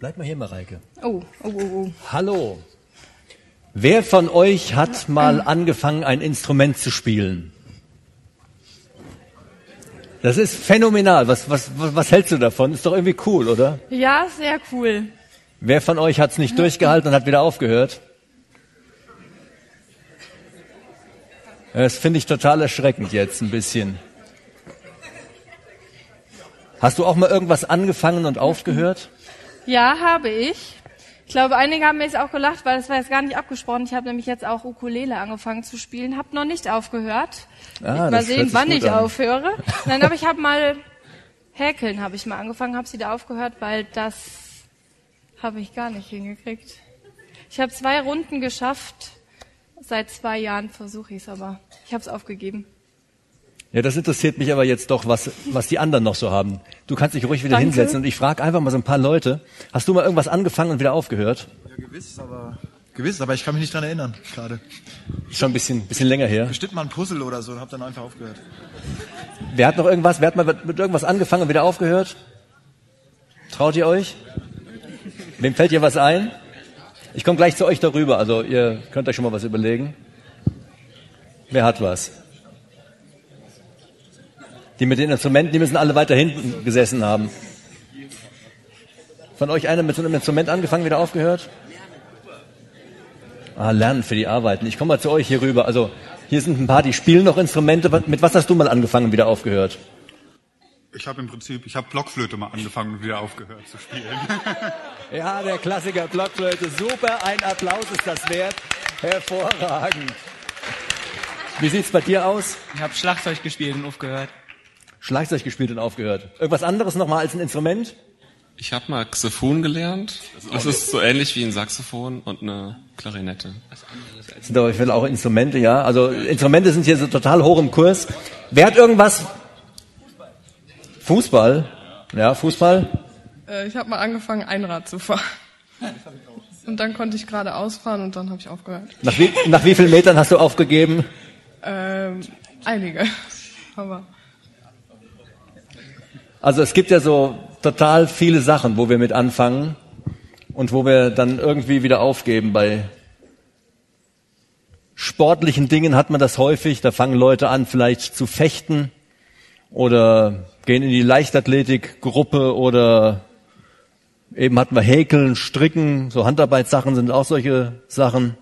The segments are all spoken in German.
Bleib mal hier, Mareike. Oh, oh, oh, oh. Hallo. Wer von euch hat mal angefangen, ein Instrument zu spielen? Das ist phänomenal. Was, was, was, hältst du davon? Ist doch irgendwie cool, oder? Ja, sehr cool. Wer von euch hat es nicht durchgehalten und hat wieder aufgehört? Das finde ich total erschreckend jetzt ein bisschen. Hast du auch mal irgendwas angefangen und aufgehört? Ja, habe ich. Ich glaube, einige haben mir jetzt auch gelacht, weil das war jetzt gar nicht abgesprochen. Ich habe nämlich jetzt auch Ukulele angefangen zu spielen, habe noch nicht aufgehört. Ah, mal sehen, wann ich an. aufhöre. Nein, aber ich habe mal häkeln habe ich mal angefangen, habe sie da aufgehört, weil das habe ich gar nicht hingekriegt. Ich habe zwei Runden geschafft. Seit zwei Jahren versuche ich es, aber ich habe es aufgegeben. Ja, das interessiert mich aber jetzt doch, was, was die anderen noch so haben. Du kannst dich ruhig wieder Danke. hinsetzen und ich frage einfach mal so ein paar Leute. Hast du mal irgendwas angefangen und wieder aufgehört? Ja, gewiss, aber gewiss, aber ich kann mich nicht dran erinnern gerade. Ist schon ein bisschen, bisschen länger her. Bestimmt mal ein Puzzle oder so und hab dann einfach aufgehört. Wer hat noch irgendwas? Wer hat mal mit irgendwas angefangen und wieder aufgehört? Traut ihr euch? Wem fällt dir was ein? Ich komme gleich zu euch darüber, also ihr könnt euch schon mal was überlegen. Wer hat was? Die mit den Instrumenten, die müssen alle weiter hinten gesessen haben. Von euch einer mit so einem Instrument angefangen, wieder aufgehört? Ah, lernen für die Arbeiten. Ich komme mal zu euch hier rüber. Also hier sind ein paar, die spielen noch Instrumente. Mit was hast du mal angefangen und wieder aufgehört? Ich habe im Prinzip, ich habe Blockflöte mal angefangen und wieder aufgehört zu spielen. Ja, der Klassiker Blockflöte. Super, ein Applaus ist das wert. Hervorragend. Wie sieht's bei dir aus? Ich habe Schlagzeug gespielt und aufgehört. Schlagzeug gespielt und aufgehört. Irgendwas anderes nochmal als ein Instrument? Ich habe mal Xylophon gelernt. Das ist so ähnlich wie ein Saxophon und eine Klarinette. Das sind aber vielleicht auch Instrumente, ja. Also Instrumente sind hier so total hoch im Kurs. Wer hat irgendwas? Fußball? Ja, Fußball? Äh, ich habe mal angefangen, Einrad zu fahren. Und dann konnte ich gerade ausfahren und dann habe ich aufgehört. Nach wie, nach wie vielen Metern hast du aufgegeben? Ähm, einige. Aber Also es gibt ja so total viele Sachen, wo wir mit anfangen und wo wir dann irgendwie wieder aufgeben. Bei sportlichen Dingen hat man das häufig. Da fangen Leute an, vielleicht zu fechten oder gehen in die Leichtathletikgruppe oder eben hatten wir Häkeln, Stricken, so Handarbeitssachen sind auch solche Sachen.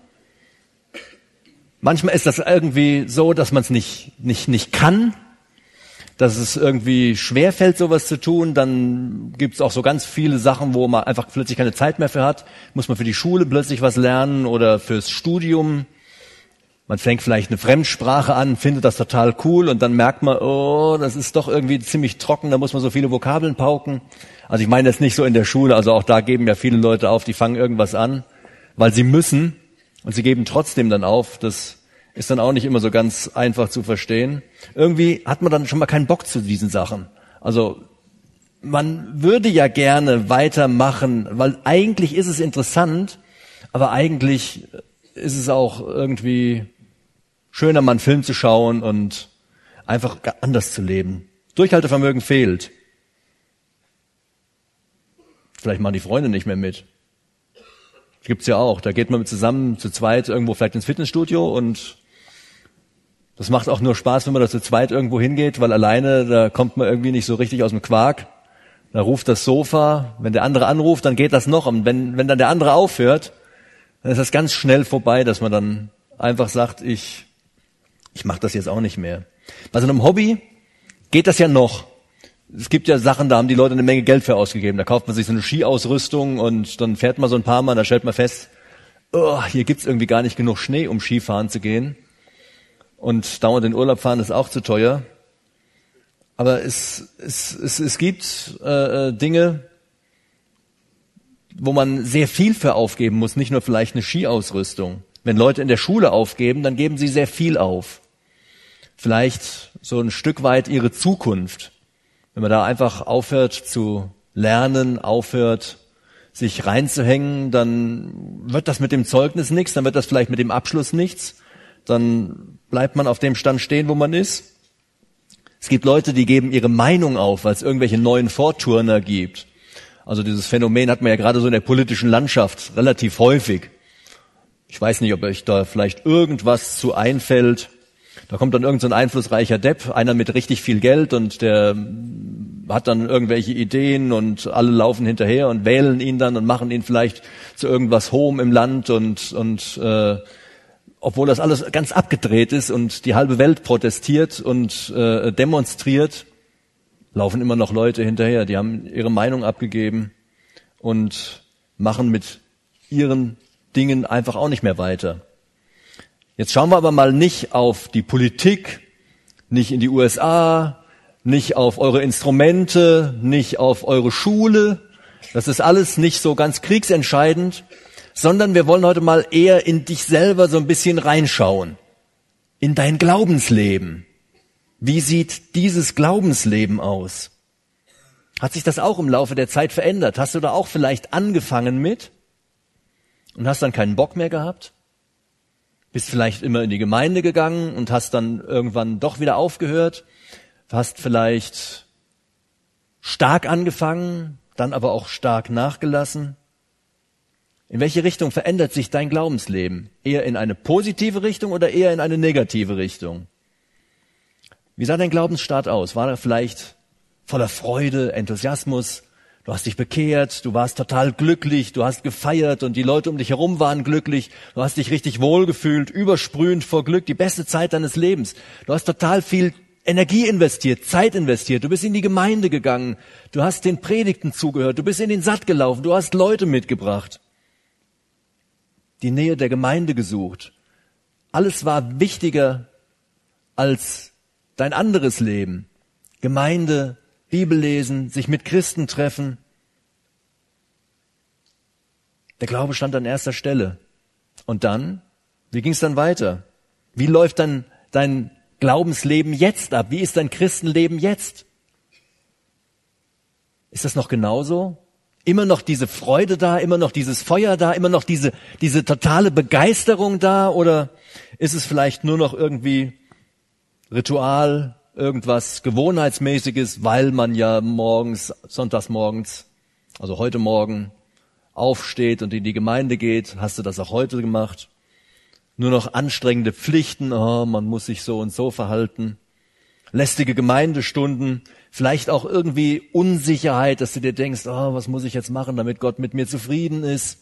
Manchmal ist das irgendwie so, dass man es nicht, nicht, nicht kann, dass es irgendwie schwerfällt, sowas zu tun. Dann gibt es auch so ganz viele Sachen, wo man einfach plötzlich keine Zeit mehr für hat. Muss man für die Schule plötzlich was lernen oder fürs Studium. Man fängt vielleicht eine Fremdsprache an, findet das total cool und dann merkt man, oh, das ist doch irgendwie ziemlich trocken, da muss man so viele Vokabeln pauken. Also ich meine jetzt nicht so in der Schule, also auch da geben ja viele Leute auf, die fangen irgendwas an, weil sie müssen und sie geben trotzdem dann auf. Das ist dann auch nicht immer so ganz einfach zu verstehen. Irgendwie hat man dann schon mal keinen Bock zu diesen Sachen. Also man würde ja gerne weitermachen, weil eigentlich ist es interessant, aber eigentlich ist es auch irgendwie schöner, mal einen Film zu schauen und einfach anders zu leben. Durchhaltevermögen fehlt. Vielleicht machen die Freunde nicht mehr mit. Gibt's ja auch. Da geht man zusammen zu zweit irgendwo vielleicht ins Fitnessstudio und das macht auch nur Spaß, wenn man da zu zweit irgendwo hingeht, weil alleine, da kommt man irgendwie nicht so richtig aus dem Quark. Da ruft das Sofa, wenn der andere anruft, dann geht das noch. Und wenn, wenn dann der andere aufhört, dann ist das ganz schnell vorbei, dass man dann einfach sagt, ich, ich mache das jetzt auch nicht mehr. Bei so einem Hobby geht das ja noch. Es gibt ja Sachen, da haben die Leute eine Menge Geld für ausgegeben. Da kauft man sich so eine Skiausrüstung und dann fährt man so ein paar Mal, da stellt man fest, oh, hier gibt's irgendwie gar nicht genug Schnee, um Skifahren zu gehen. Und dauernd in Urlaub fahren ist auch zu teuer. Aber es, es, es, es gibt äh, äh, Dinge, wo man sehr viel für aufgeben muss, nicht nur vielleicht eine Skiausrüstung. Wenn Leute in der Schule aufgeben, dann geben sie sehr viel auf. Vielleicht so ein Stück weit ihre Zukunft. Wenn man da einfach aufhört zu lernen, aufhört sich reinzuhängen, dann wird das mit dem Zeugnis nichts, dann wird das vielleicht mit dem Abschluss nichts, dann bleibt man auf dem Stand stehen, wo man ist. Es gibt Leute, die geben ihre Meinung auf, weil es irgendwelche neuen Vorturner gibt. Also dieses Phänomen hat man ja gerade so in der politischen Landschaft relativ häufig. Ich weiß nicht, ob euch da vielleicht irgendwas zu einfällt. Da kommt dann irgendein so einflussreicher Depp, einer mit richtig viel Geld und der hat dann irgendwelche Ideen und alle laufen hinterher und wählen ihn dann und machen ihn vielleicht zu irgendwas Hohem im Land und, und äh, obwohl das alles ganz abgedreht ist und die halbe Welt protestiert und äh, demonstriert, laufen immer noch Leute hinterher. Die haben ihre Meinung abgegeben und machen mit ihren Dingen einfach auch nicht mehr weiter. Jetzt schauen wir aber mal nicht auf die Politik, nicht in die USA, nicht auf eure Instrumente, nicht auf eure Schule. Das ist alles nicht so ganz kriegsentscheidend, sondern wir wollen heute mal eher in dich selber so ein bisschen reinschauen. In dein Glaubensleben. Wie sieht dieses Glaubensleben aus? Hat sich das auch im Laufe der Zeit verändert? Hast du da auch vielleicht angefangen mit und hast dann keinen Bock mehr gehabt? Bist vielleicht immer in die Gemeinde gegangen und hast dann irgendwann doch wieder aufgehört? Hast vielleicht stark angefangen, dann aber auch stark nachgelassen? In welche Richtung verändert sich dein Glaubensleben? Eher in eine positive Richtung oder eher in eine negative Richtung? Wie sah dein Glaubensstart aus? War er vielleicht voller Freude, Enthusiasmus? Du hast dich bekehrt, du warst total glücklich, du hast gefeiert und die Leute um dich herum waren glücklich, du hast dich richtig wohlgefühlt, übersprühend vor Glück, die beste Zeit deines Lebens. Du hast total viel Energie investiert, Zeit investiert, du bist in die Gemeinde gegangen, du hast den Predigten zugehört, du bist in den Satt gelaufen, du hast Leute mitgebracht, die Nähe der Gemeinde gesucht. Alles war wichtiger als dein anderes Leben. Gemeinde, Bibel lesen, sich mit Christen treffen. Der Glaube stand an erster Stelle. Und dann, wie ging es dann weiter? Wie läuft dann dein Glaubensleben jetzt ab? Wie ist dein Christenleben jetzt? Ist das noch genauso? Immer noch diese Freude da, immer noch dieses Feuer da, immer noch diese, diese totale Begeisterung da? Oder ist es vielleicht nur noch irgendwie Ritual, irgendwas Gewohnheitsmäßiges, weil man ja morgens, sonntags morgens, also heute Morgen aufsteht und in die Gemeinde geht. Hast du das auch heute gemacht? Nur noch anstrengende Pflichten, oh, man muss sich so und so verhalten. Lästige Gemeindestunden, vielleicht auch irgendwie Unsicherheit, dass du dir denkst, oh, was muss ich jetzt machen, damit Gott mit mir zufrieden ist.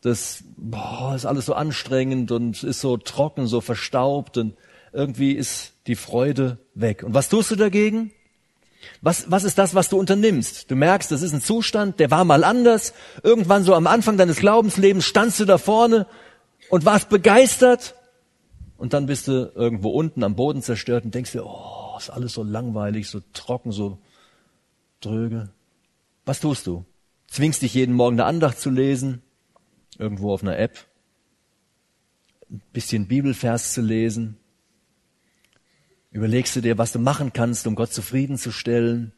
Das boah, ist alles so anstrengend und ist so trocken, so verstaubt und irgendwie ist die Freude weg. Und was tust du dagegen? Was, was ist das, was du unternimmst? Du merkst, das ist ein Zustand, der war mal anders. Irgendwann so am Anfang deines Glaubenslebens standst du da vorne und warst begeistert. Und dann bist du irgendwo unten am Boden zerstört und denkst dir, oh, ist alles so langweilig, so trocken, so dröge. Was tust du? Zwingst dich jeden Morgen eine Andacht zu lesen, irgendwo auf einer App, ein bisschen Bibelvers zu lesen, Überlegst du dir, was du machen kannst, um Gott zufriedenzustellen?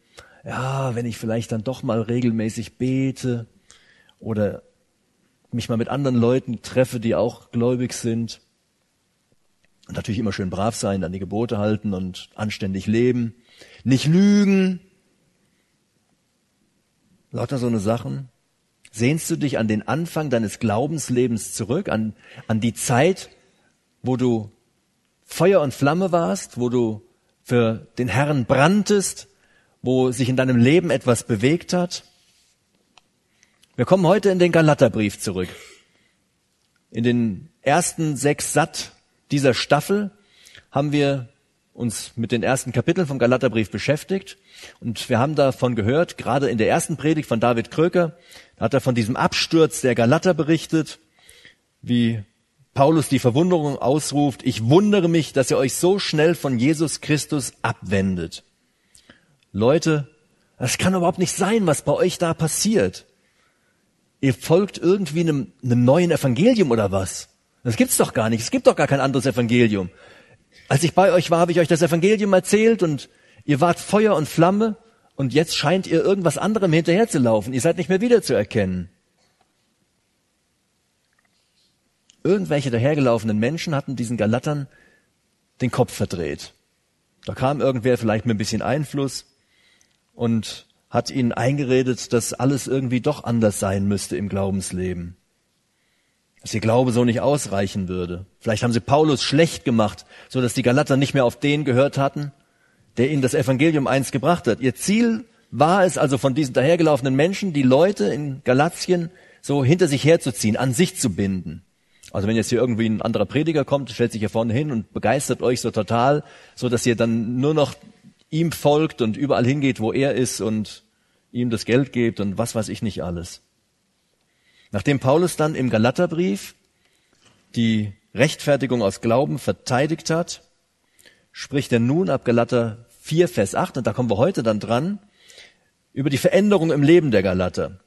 Ja, wenn ich vielleicht dann doch mal regelmäßig bete oder mich mal mit anderen Leuten treffe, die auch gläubig sind. Und natürlich immer schön brav sein, an die Gebote halten und anständig leben. Nicht lügen. Lauter so eine Sachen. Sehnst du dich an den Anfang deines Glaubenslebens zurück, an, an die Zeit, wo du Feuer und Flamme warst, wo du für den Herrn branntest, wo sich in deinem Leben etwas bewegt hat. Wir kommen heute in den Galaterbrief zurück. In den ersten sechs Satt dieser Staffel haben wir uns mit den ersten Kapiteln vom Galaterbrief beschäftigt und wir haben davon gehört, gerade in der ersten Predigt von David Kröker, da hat er von diesem Absturz der Galater berichtet, wie Paulus die Verwunderung ausruft, ich wundere mich, dass ihr euch so schnell von Jesus Christus abwendet. Leute, das kann überhaupt nicht sein, was bei euch da passiert. Ihr folgt irgendwie einem, einem neuen Evangelium oder was? Das gibt's doch gar nicht. Es gibt doch gar kein anderes Evangelium. Als ich bei euch war, habe ich euch das Evangelium erzählt und ihr wart Feuer und Flamme und jetzt scheint ihr irgendwas anderem hinterherzulaufen. Ihr seid nicht mehr wiederzuerkennen. Irgendwelche dahergelaufenen Menschen hatten diesen Galatern den Kopf verdreht. Da kam irgendwer vielleicht mit ein bisschen Einfluss und hat ihnen eingeredet, dass alles irgendwie doch anders sein müsste im Glaubensleben. Dass ihr Glaube so nicht ausreichen würde. Vielleicht haben sie Paulus schlecht gemacht, so dass die Galater nicht mehr auf den gehört hatten, der ihnen das Evangelium einst gebracht hat. Ihr Ziel war es also von diesen dahergelaufenen Menschen, die Leute in Galatien so hinter sich herzuziehen, an sich zu binden. Also wenn jetzt hier irgendwie ein anderer Prediger kommt, stellt sich hier vorne hin und begeistert euch so total, so dass ihr dann nur noch ihm folgt und überall hingeht, wo er ist und ihm das Geld gebt und was weiß ich nicht alles. Nachdem Paulus dann im Galaterbrief die Rechtfertigung aus Glauben verteidigt hat, spricht er nun ab Galater 4, Vers 8, und da kommen wir heute dann dran, über die Veränderung im Leben der Galater.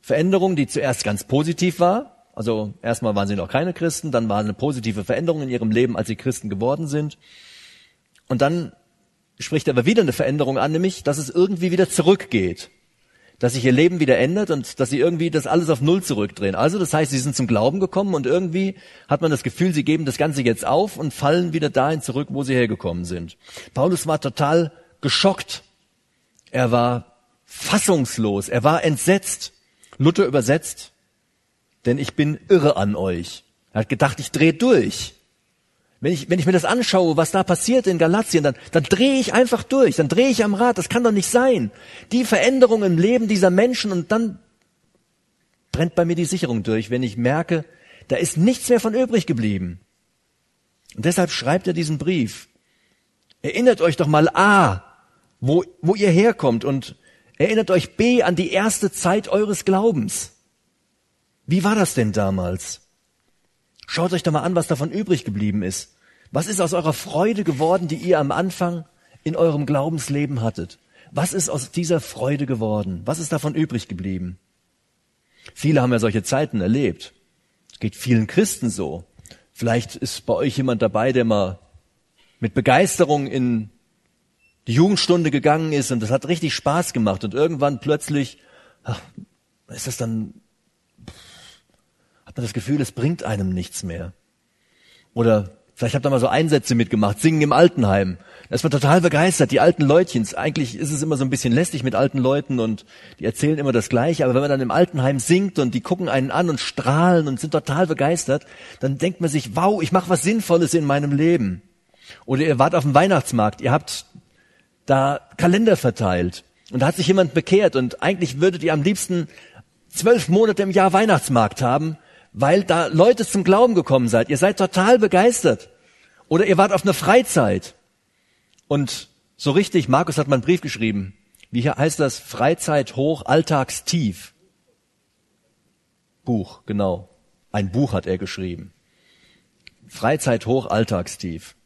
Veränderung, die zuerst ganz positiv war, also erstmal waren sie noch keine Christen, dann war eine positive Veränderung in ihrem Leben, als sie Christen geworden sind. Und dann spricht er aber wieder eine Veränderung an, nämlich, dass es irgendwie wieder zurückgeht. Dass sich ihr Leben wieder ändert und dass sie irgendwie das alles auf Null zurückdrehen. Also das heißt, sie sind zum Glauben gekommen und irgendwie hat man das Gefühl, sie geben das Ganze jetzt auf und fallen wieder dahin zurück, wo sie hergekommen sind. Paulus war total geschockt. Er war fassungslos. Er war entsetzt. Luther übersetzt, denn ich bin irre an euch. Er hat gedacht, ich drehe durch. Wenn ich, wenn ich mir das anschaue, was da passiert in Galatien, dann, dann drehe ich einfach durch, dann drehe ich am Rad. Das kann doch nicht sein. Die Veränderung im Leben dieser Menschen und dann brennt bei mir die Sicherung durch, wenn ich merke, da ist nichts mehr von übrig geblieben. Und deshalb schreibt er diesen Brief. Erinnert euch doch mal A, wo, wo ihr herkommt und erinnert euch B an die erste Zeit eures Glaubens. Wie war das denn damals? Schaut euch doch mal an, was davon übrig geblieben ist. Was ist aus eurer Freude geworden, die ihr am Anfang in eurem Glaubensleben hattet? Was ist aus dieser Freude geworden? Was ist davon übrig geblieben? Viele haben ja solche Zeiten erlebt. Es geht vielen Christen so. Vielleicht ist bei euch jemand dabei, der mal mit Begeisterung in die Jugendstunde gegangen ist und das hat richtig Spaß gemacht und irgendwann plötzlich ach, ist das dann hat das Gefühl, es bringt einem nichts mehr. Oder vielleicht habt ihr mal so Einsätze mitgemacht, singen im Altenheim. Da ist man total begeistert, die alten Leutchens. Eigentlich ist es immer so ein bisschen lästig mit alten Leuten und die erzählen immer das Gleiche. Aber wenn man dann im Altenheim singt und die gucken einen an und strahlen und sind total begeistert, dann denkt man sich, wow, ich mache was Sinnvolles in meinem Leben. Oder ihr wart auf dem Weihnachtsmarkt, ihr habt da Kalender verteilt und da hat sich jemand bekehrt und eigentlich würdet ihr am liebsten zwölf Monate im Jahr Weihnachtsmarkt haben, weil da Leute zum Glauben gekommen seid. Ihr seid total begeistert. Oder ihr wart auf einer Freizeit. Und so richtig, Markus hat mal einen Brief geschrieben. Wie hier heißt das? Freizeit hoch, Alltagstief. Buch, genau. Ein Buch hat er geschrieben. Freizeit hoch, Alltagstief.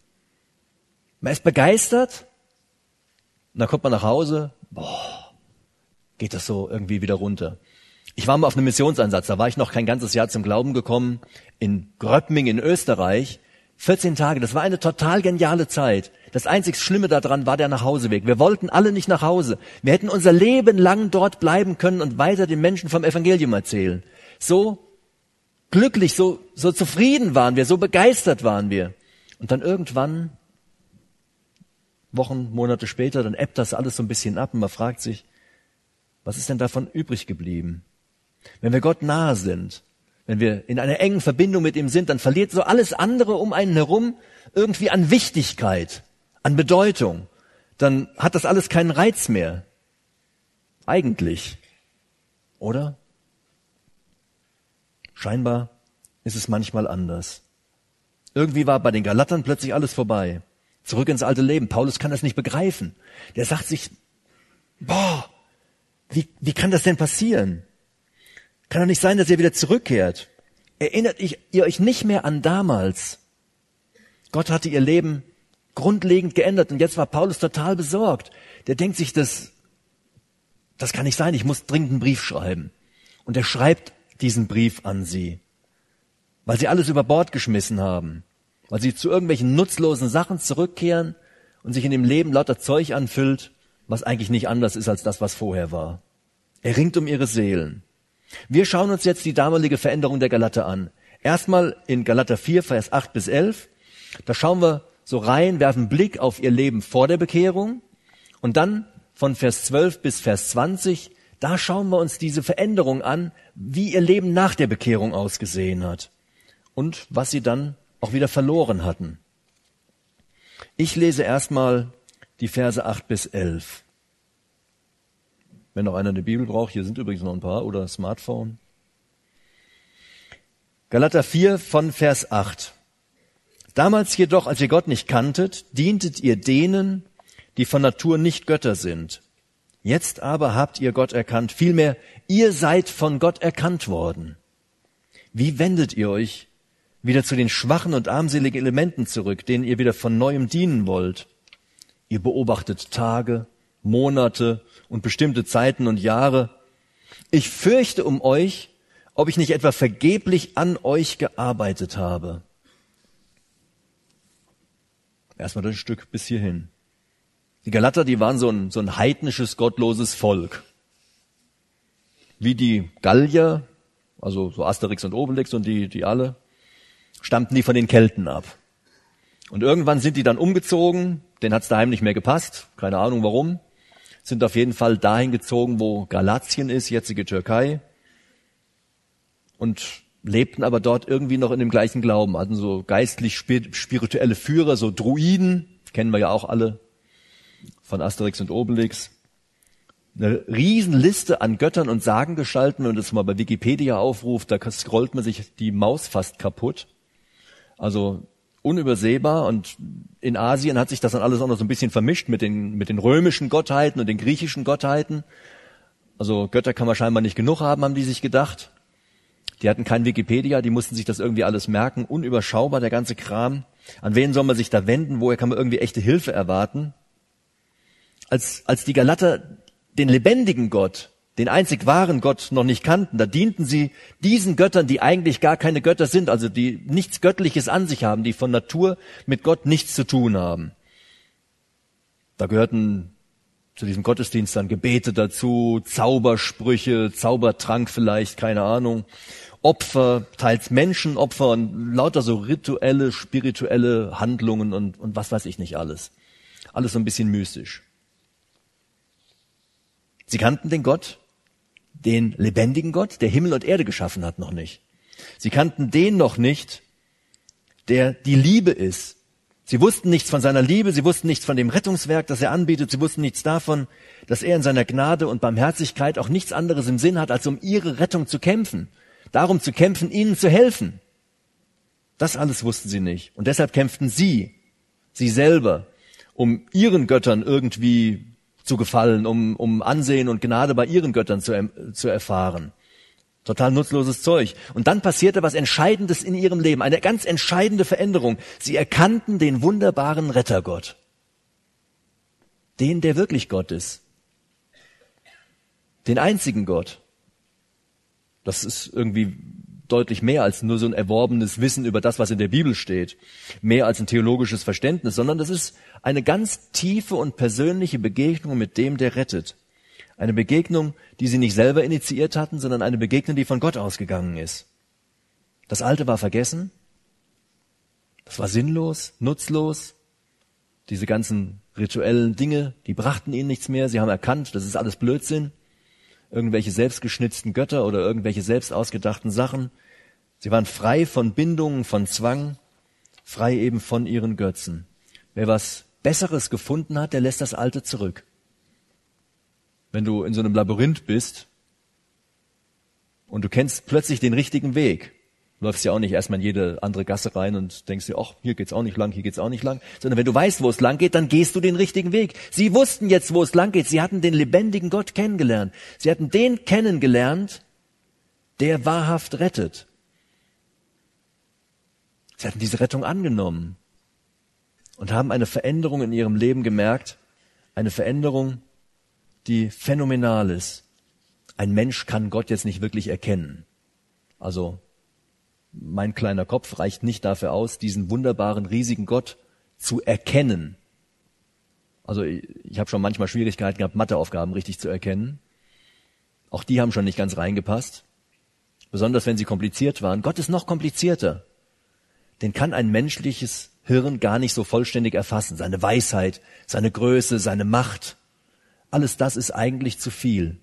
Man ist begeistert. Und dann kommt man nach Hause. Boah, geht das so irgendwie wieder runter. Ich war mal auf einem Missionsansatz, da war ich noch kein ganzes Jahr zum Glauben gekommen, in Gröppming in Österreich. 14 Tage, das war eine total geniale Zeit. Das einzig Schlimme daran war der Nachhauseweg. Wir wollten alle nicht nach Hause. Wir hätten unser Leben lang dort bleiben können und weiter den Menschen vom Evangelium erzählen. So glücklich, so, so zufrieden waren wir, so begeistert waren wir. Und dann irgendwann, Wochen, Monate später, dann ebbt das alles so ein bisschen ab und man fragt sich, was ist denn davon übrig geblieben? Wenn wir Gott nahe sind, wenn wir in einer engen Verbindung mit ihm sind, dann verliert so alles andere um einen herum irgendwie an Wichtigkeit, an Bedeutung. Dann hat das alles keinen Reiz mehr. Eigentlich. Oder? Scheinbar ist es manchmal anders. Irgendwie war bei den Galatern plötzlich alles vorbei. Zurück ins alte Leben. Paulus kann das nicht begreifen. Der sagt sich, boah, wie, wie kann das denn passieren? Kann doch nicht sein, dass ihr wieder zurückkehrt. Erinnert ihr euch nicht mehr an damals? Gott hatte ihr Leben grundlegend geändert und jetzt war Paulus total besorgt. Der denkt sich, das, das kann nicht sein, ich muss dringend einen Brief schreiben. Und er schreibt diesen Brief an sie, weil sie alles über Bord geschmissen haben, weil sie zu irgendwelchen nutzlosen Sachen zurückkehren und sich in dem Leben lauter Zeug anfüllt, was eigentlich nicht anders ist als das, was vorher war. Er ringt um ihre Seelen. Wir schauen uns jetzt die damalige Veränderung der Galater an. Erstmal in Galater 4, Vers 8 bis 11. Da schauen wir so rein, werfen Blick auf ihr Leben vor der Bekehrung und dann von Vers 12 bis Vers 20, da schauen wir uns diese Veränderung an, wie ihr Leben nach der Bekehrung ausgesehen hat und was sie dann auch wieder verloren hatten. Ich lese erstmal die Verse 8 bis 11. Wenn noch einer eine Bibel braucht, hier sind übrigens noch ein paar oder Smartphone. Galater 4 von Vers 8. Damals jedoch, als ihr Gott nicht kanntet, dientet ihr denen, die von Natur nicht Götter sind. Jetzt aber habt ihr Gott erkannt, vielmehr, ihr seid von Gott erkannt worden. Wie wendet ihr euch wieder zu den schwachen und armseligen Elementen zurück, denen ihr wieder von neuem dienen wollt? Ihr beobachtet Tage, Monate und bestimmte Zeiten und Jahre. Ich fürchte um euch, ob ich nicht etwa vergeblich an euch gearbeitet habe. Erstmal das Stück bis hierhin. Die Galater, die waren so ein, so ein heidnisches, gottloses Volk. Wie die Gallier, also so Asterix und Obelix und die, die alle, stammten die von den Kelten ab. Und irgendwann sind die dann umgezogen, denen hat's daheim nicht mehr gepasst, keine Ahnung warum, sind auf jeden Fall dahin gezogen, wo Galatien ist, jetzige Türkei, und lebten aber dort irgendwie noch in dem gleichen Glauben, hatten so geistlich spirituelle Führer, so Druiden, kennen wir ja auch alle von Asterix und Obelix. Eine Riesenliste an Göttern und Sagengestalten, wenn man das mal bei Wikipedia aufruft, da scrollt man sich die Maus fast kaputt. Also unübersehbar und in Asien hat sich das dann alles auch noch so ein bisschen vermischt mit den, mit den römischen Gottheiten und den griechischen Gottheiten. Also Götter kann man scheinbar nicht genug haben, haben die sich gedacht. Die hatten kein Wikipedia, die mussten sich das irgendwie alles merken, unüberschaubar der ganze Kram. An wen soll man sich da wenden? Woher kann man irgendwie echte Hilfe erwarten? Als, als die Galater den lebendigen Gott, den einzig wahren Gott noch nicht kannten, da dienten sie diesen Göttern, die eigentlich gar keine Götter sind, also die nichts Göttliches an sich haben, die von Natur mit Gott nichts zu tun haben. Da gehörten zu diesem Gottesdienst dann Gebete dazu, Zaubersprüche, Zaubertrank vielleicht, keine Ahnung. Opfer, teils Menschenopfer und lauter so rituelle, spirituelle Handlungen und, und was weiß ich nicht alles. Alles so ein bisschen mystisch. Sie kannten den Gott, den lebendigen Gott, der Himmel und Erde geschaffen hat, noch nicht. Sie kannten den noch nicht, der die Liebe ist. Sie wussten nichts von seiner Liebe, sie wussten nichts von dem Rettungswerk, das er anbietet, sie wussten nichts davon, dass er in seiner Gnade und Barmherzigkeit auch nichts anderes im Sinn hat, als um ihre Rettung zu kämpfen darum zu kämpfen, ihnen zu helfen. Das alles wussten sie nicht. Und deshalb kämpften sie, sie selber, um ihren Göttern irgendwie zu gefallen, um, um Ansehen und Gnade bei ihren Göttern zu, zu erfahren. Total nutzloses Zeug. Und dann passierte was Entscheidendes in ihrem Leben, eine ganz entscheidende Veränderung. Sie erkannten den wunderbaren Rettergott. Den, der wirklich Gott ist. Den einzigen Gott. Das ist irgendwie deutlich mehr als nur so ein erworbenes Wissen über das, was in der Bibel steht, mehr als ein theologisches Verständnis, sondern das ist eine ganz tiefe und persönliche Begegnung mit dem, der rettet. Eine Begegnung, die sie nicht selber initiiert hatten, sondern eine Begegnung, die von Gott ausgegangen ist. Das Alte war vergessen, das war sinnlos, nutzlos, diese ganzen rituellen Dinge, die brachten ihnen nichts mehr, sie haben erkannt, das ist alles Blödsinn irgendwelche selbstgeschnitzten Götter oder irgendwelche selbst ausgedachten Sachen. Sie waren frei von Bindungen, von Zwang, frei eben von ihren Götzen. Wer was Besseres gefunden hat, der lässt das Alte zurück. Wenn du in so einem Labyrinth bist und du kennst plötzlich den richtigen Weg, läufst ja auch nicht erstmal in jede andere Gasse rein und denkst dir, ach, hier geht's auch nicht lang, hier geht's auch nicht lang, sondern wenn du weißt, wo es lang geht, dann gehst du den richtigen Weg. Sie wussten jetzt, wo es lang geht. Sie hatten den lebendigen Gott kennengelernt. Sie hatten den kennengelernt, der wahrhaft rettet. Sie hatten diese Rettung angenommen und haben eine Veränderung in ihrem Leben gemerkt, eine Veränderung, die phänomenal ist. Ein Mensch kann Gott jetzt nicht wirklich erkennen. Also mein kleiner Kopf reicht nicht dafür aus, diesen wunderbaren, riesigen Gott zu erkennen. Also ich, ich habe schon manchmal Schwierigkeiten gehabt, Matheaufgaben richtig zu erkennen. Auch die haben schon nicht ganz reingepasst. Besonders wenn sie kompliziert waren. Gott ist noch komplizierter. Den kann ein menschliches Hirn gar nicht so vollständig erfassen. Seine Weisheit, seine Größe, seine Macht. alles das ist eigentlich zu viel.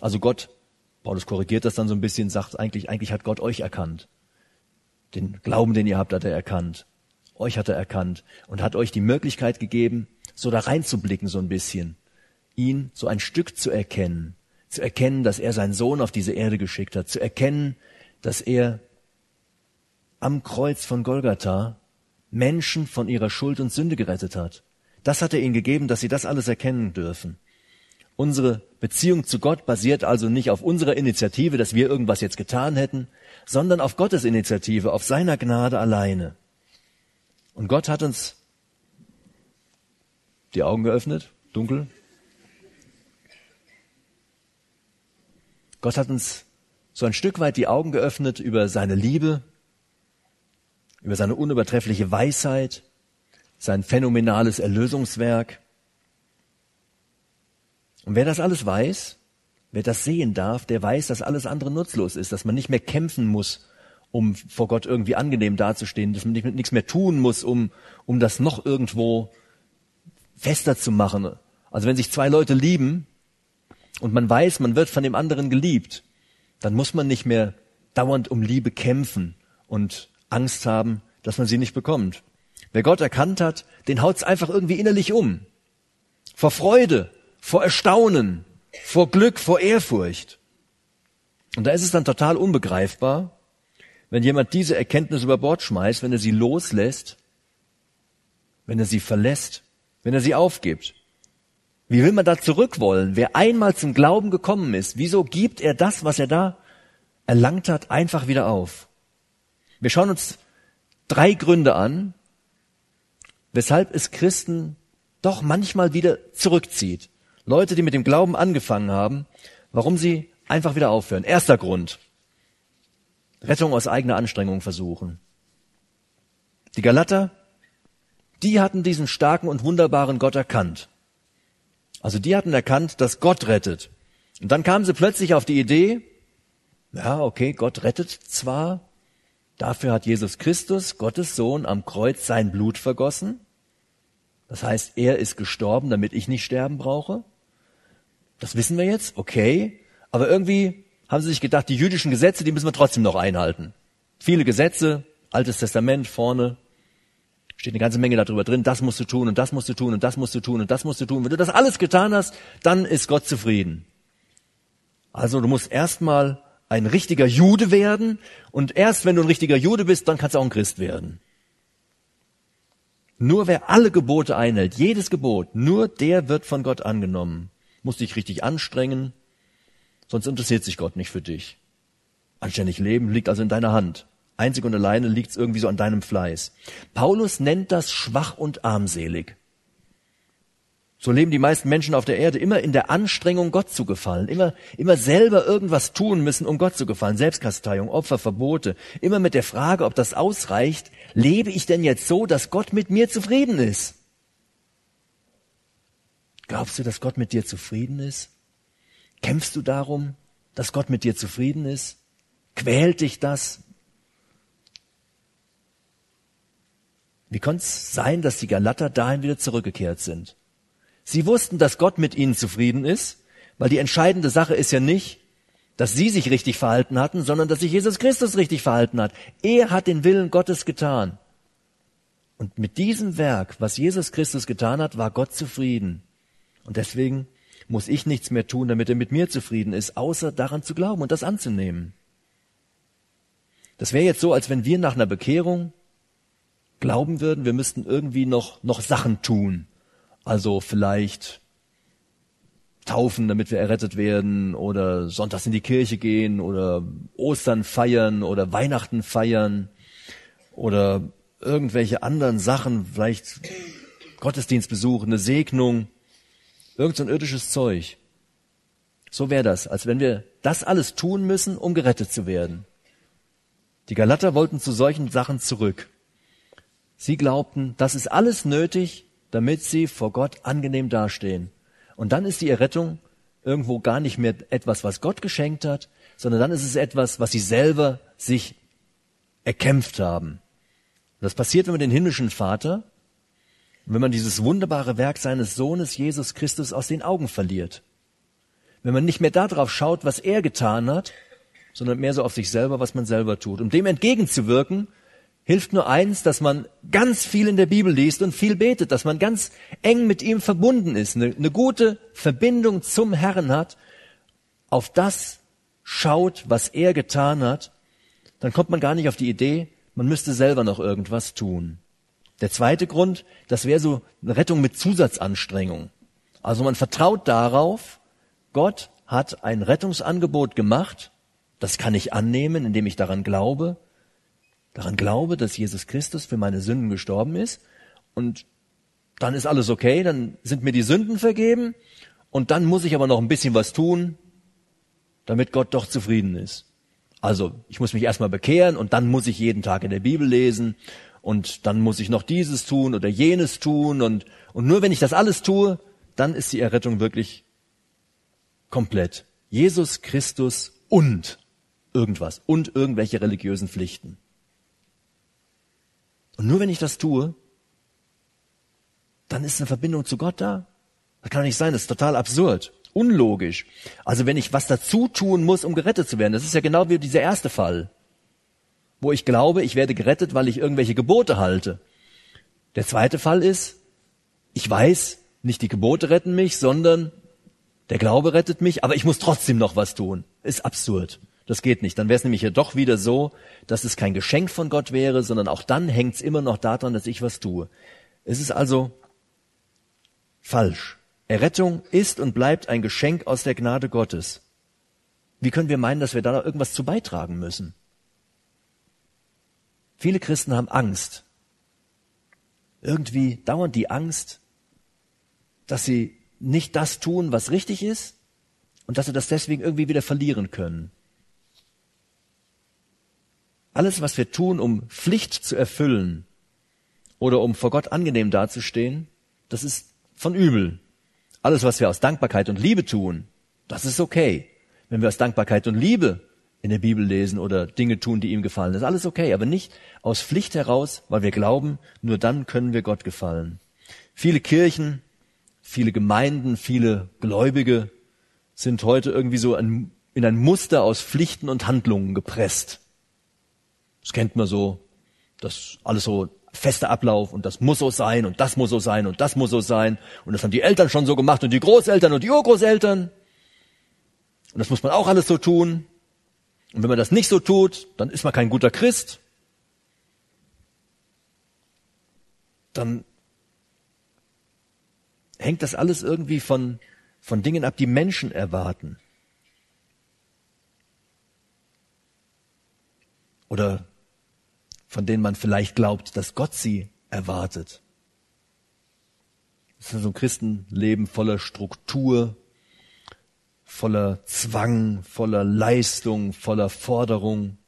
Also Gott, Paulus korrigiert das dann so ein bisschen, sagt eigentlich, eigentlich hat Gott euch erkannt. Den Glauben, den ihr habt, hat er erkannt. Euch hat er erkannt und hat euch die Möglichkeit gegeben, so da reinzublicken so ein bisschen, ihn so ein Stück zu erkennen, zu erkennen, dass er seinen Sohn auf diese Erde geschickt hat, zu erkennen, dass er am Kreuz von Golgatha Menschen von ihrer Schuld und Sünde gerettet hat. Das hat er ihnen gegeben, dass sie das alles erkennen dürfen. Unsere Beziehung zu Gott basiert also nicht auf unserer Initiative, dass wir irgendwas jetzt getan hätten, sondern auf Gottes Initiative, auf seiner Gnade alleine. Und Gott hat uns die Augen geöffnet, dunkel. Gott hat uns so ein Stück weit die Augen geöffnet über seine Liebe, über seine unübertreffliche Weisheit, sein phänomenales Erlösungswerk. Und wer das alles weiß, wer das sehen darf, der weiß, dass alles andere nutzlos ist, dass man nicht mehr kämpfen muss, um vor Gott irgendwie angenehm dazustehen, dass man nicht, nichts mehr tun muss, um, um das noch irgendwo fester zu machen. Also wenn sich zwei Leute lieben und man weiß, man wird von dem anderen geliebt, dann muss man nicht mehr dauernd um Liebe kämpfen und Angst haben, dass man sie nicht bekommt. Wer Gott erkannt hat, den haut's einfach irgendwie innerlich um. Vor Freude, vor Erstaunen, vor Glück, vor Ehrfurcht. Und da ist es dann total unbegreifbar, wenn jemand diese Erkenntnis über Bord schmeißt, wenn er sie loslässt, wenn er sie verlässt, wenn er sie aufgibt. Wie will man da zurück wollen? Wer einmal zum Glauben gekommen ist, wieso gibt er das, was er da erlangt hat, einfach wieder auf? Wir schauen uns drei Gründe an, weshalb es Christen doch manchmal wieder zurückzieht. Leute, die mit dem Glauben angefangen haben, warum sie einfach wieder aufhören. Erster Grund. Rettung aus eigener Anstrengung versuchen. Die Galater, die hatten diesen starken und wunderbaren Gott erkannt. Also die hatten erkannt, dass Gott rettet. Und dann kamen sie plötzlich auf die Idee, ja, okay, Gott rettet zwar, dafür hat Jesus Christus, Gottes Sohn, am Kreuz sein Blut vergossen. Das heißt, er ist gestorben, damit ich nicht sterben brauche. Das wissen wir jetzt, okay. Aber irgendwie haben sie sich gedacht, die jüdischen Gesetze, die müssen wir trotzdem noch einhalten. Viele Gesetze, Altes Testament vorne, steht eine ganze Menge darüber drin, das musst du tun und das musst du tun und das musst du tun und das musst du tun. Wenn du das alles getan hast, dann ist Gott zufrieden. Also du musst erstmal ein richtiger Jude werden und erst wenn du ein richtiger Jude bist, dann kannst du auch ein Christ werden. Nur wer alle Gebote einhält, jedes Gebot, nur der wird von Gott angenommen. Muss dich richtig anstrengen, sonst interessiert sich Gott nicht für dich. Anständig leben liegt also in deiner Hand. Einzig und alleine liegt es irgendwie so an deinem Fleiß. Paulus nennt das schwach und armselig. So leben die meisten Menschen auf der Erde immer in der Anstrengung, Gott zu gefallen, immer, immer selber irgendwas tun müssen, um Gott zu gefallen. Selbstkasteiung, Opfer, Verbote. Immer mit der Frage, ob das ausreicht. Lebe ich denn jetzt so, dass Gott mit mir zufrieden ist? Glaubst du, dass Gott mit dir zufrieden ist? Kämpfst du darum, dass Gott mit dir zufrieden ist? Quält dich das? Wie konnte es sein, dass die Galater dahin wieder zurückgekehrt sind? Sie wussten, dass Gott mit ihnen zufrieden ist, weil die entscheidende Sache ist ja nicht, dass sie sich richtig verhalten hatten, sondern dass sich Jesus Christus richtig verhalten hat. Er hat den Willen Gottes getan. Und mit diesem Werk, was Jesus Christus getan hat, war Gott zufrieden. Und deswegen muss ich nichts mehr tun, damit er mit mir zufrieden ist, außer daran zu glauben und das anzunehmen. Das wäre jetzt so, als wenn wir nach einer Bekehrung glauben würden, wir müssten irgendwie noch, noch Sachen tun. Also vielleicht taufen, damit wir errettet werden, oder sonntags in die Kirche gehen, oder Ostern feiern, oder Weihnachten feiern, oder irgendwelche anderen Sachen, vielleicht Gottesdienst besuchen, eine Segnung, irgend so ein irdisches Zeug. So wäre das, als wenn wir das alles tun müssen, um gerettet zu werden. Die Galater wollten zu solchen Sachen zurück. Sie glaubten, das ist alles nötig, damit sie vor Gott angenehm dastehen. Und dann ist die Errettung irgendwo gar nicht mehr etwas, was Gott geschenkt hat, sondern dann ist es etwas, was sie selber sich erkämpft haben. Und das passiert, wenn man den himmlischen Vater wenn man dieses wunderbare Werk seines Sohnes Jesus Christus aus den Augen verliert. Wenn man nicht mehr darauf schaut, was er getan hat, sondern mehr so auf sich selber, was man selber tut. Um dem entgegenzuwirken, hilft nur eins, dass man ganz viel in der Bibel liest und viel betet, dass man ganz eng mit ihm verbunden ist, eine, eine gute Verbindung zum Herrn hat, auf das schaut, was er getan hat, dann kommt man gar nicht auf die Idee, man müsste selber noch irgendwas tun. Der zweite Grund, das wäre so eine Rettung mit Zusatzanstrengung. Also man vertraut darauf, Gott hat ein Rettungsangebot gemacht, das kann ich annehmen, indem ich daran glaube, daran glaube, dass Jesus Christus für meine Sünden gestorben ist und dann ist alles okay, dann sind mir die Sünden vergeben und dann muss ich aber noch ein bisschen was tun, damit Gott doch zufrieden ist. Also ich muss mich erstmal bekehren und dann muss ich jeden Tag in der Bibel lesen und dann muss ich noch dieses tun oder jenes tun und, und nur wenn ich das alles tue, dann ist die Errettung wirklich komplett. Jesus Christus und irgendwas und irgendwelche religiösen Pflichten. Und nur wenn ich das tue, dann ist eine Verbindung zu Gott da. Das kann nicht sein, das ist total absurd, unlogisch. Also wenn ich was dazu tun muss, um gerettet zu werden, das ist ja genau wie dieser erste Fall wo ich glaube, ich werde gerettet, weil ich irgendwelche Gebote halte. Der zweite Fall ist, ich weiß, nicht die Gebote retten mich, sondern der Glaube rettet mich, aber ich muss trotzdem noch was tun. Ist absurd. Das geht nicht. Dann wäre es nämlich ja doch wieder so, dass es kein Geschenk von Gott wäre, sondern auch dann hängt es immer noch daran, dass ich was tue. Es ist also falsch. Errettung ist und bleibt ein Geschenk aus der Gnade Gottes. Wie können wir meinen, dass wir da noch irgendwas zu beitragen müssen? Viele Christen haben Angst. Irgendwie dauernd die Angst, dass sie nicht das tun, was richtig ist und dass sie das deswegen irgendwie wieder verlieren können. Alles, was wir tun, um Pflicht zu erfüllen oder um vor Gott angenehm dazustehen, das ist von übel. Alles, was wir aus Dankbarkeit und Liebe tun, das ist okay. Wenn wir aus Dankbarkeit und Liebe in der Bibel lesen oder Dinge tun, die ihm gefallen. Das ist alles okay, aber nicht aus Pflicht heraus, weil wir glauben, nur dann können wir Gott gefallen. Viele Kirchen, viele Gemeinden, viele Gläubige sind heute irgendwie so in ein Muster aus Pflichten und Handlungen gepresst. Das kennt man so, das alles so fester Ablauf und das muss so sein und das muss so sein und das muss so sein und das haben die Eltern schon so gemacht und die Großeltern und die Urgroßeltern und das muss man auch alles so tun und wenn man das nicht so tut, dann ist man kein guter Christ. Dann hängt das alles irgendwie von, von Dingen ab, die Menschen erwarten. Oder von denen man vielleicht glaubt, dass Gott sie erwartet. Das ist so ein Christenleben voller Struktur, voller Zwang, voller Leistung, voller Forderung.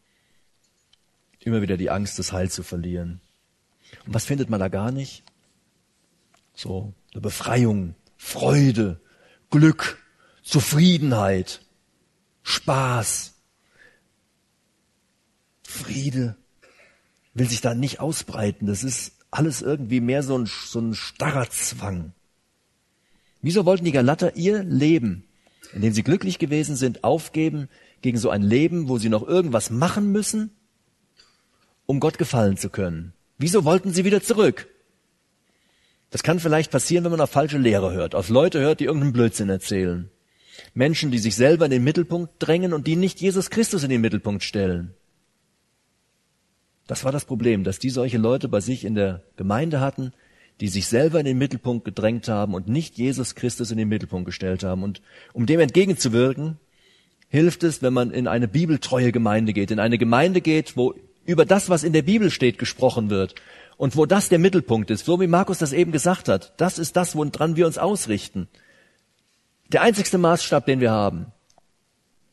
Immer wieder die Angst, das Heil zu verlieren. Und was findet man da gar nicht? So eine Befreiung, Freude, Glück, Zufriedenheit, Spaß, Friede will sich da nicht ausbreiten. Das ist alles irgendwie mehr so ein, so ein starrer Zwang. Wieso wollten die Galater ihr Leben in dem sie glücklich gewesen sind, aufgeben gegen so ein Leben, wo sie noch irgendwas machen müssen, um Gott gefallen zu können. Wieso wollten sie wieder zurück? Das kann vielleicht passieren, wenn man auf falsche Lehre hört, auf Leute hört, die irgendeinen Blödsinn erzählen. Menschen, die sich selber in den Mittelpunkt drängen und die nicht Jesus Christus in den Mittelpunkt stellen. Das war das Problem, dass die solche Leute bei sich in der Gemeinde hatten, die sich selber in den Mittelpunkt gedrängt haben und nicht Jesus Christus in den Mittelpunkt gestellt haben. Und um dem entgegenzuwirken, hilft es, wenn man in eine bibeltreue Gemeinde geht, in eine Gemeinde geht, wo über das, was in der Bibel steht, gesprochen wird und wo das der Mittelpunkt ist, so wie Markus das eben gesagt hat. Das ist das, woran wir uns ausrichten. Der einzigste Maßstab, den wir haben.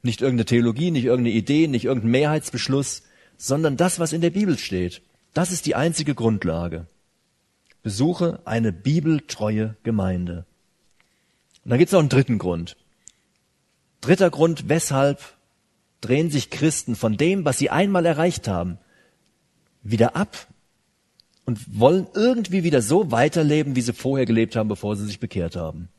Nicht irgendeine Theologie, nicht irgendeine Idee, nicht irgendein Mehrheitsbeschluss, sondern das, was in der Bibel steht. Das ist die einzige Grundlage. Besuche eine bibeltreue Gemeinde. Und dann gibt es noch einen dritten Grund. Dritter Grund, weshalb drehen sich Christen von dem, was sie einmal erreicht haben, wieder ab und wollen irgendwie wieder so weiterleben, wie sie vorher gelebt haben, bevor sie sich bekehrt haben.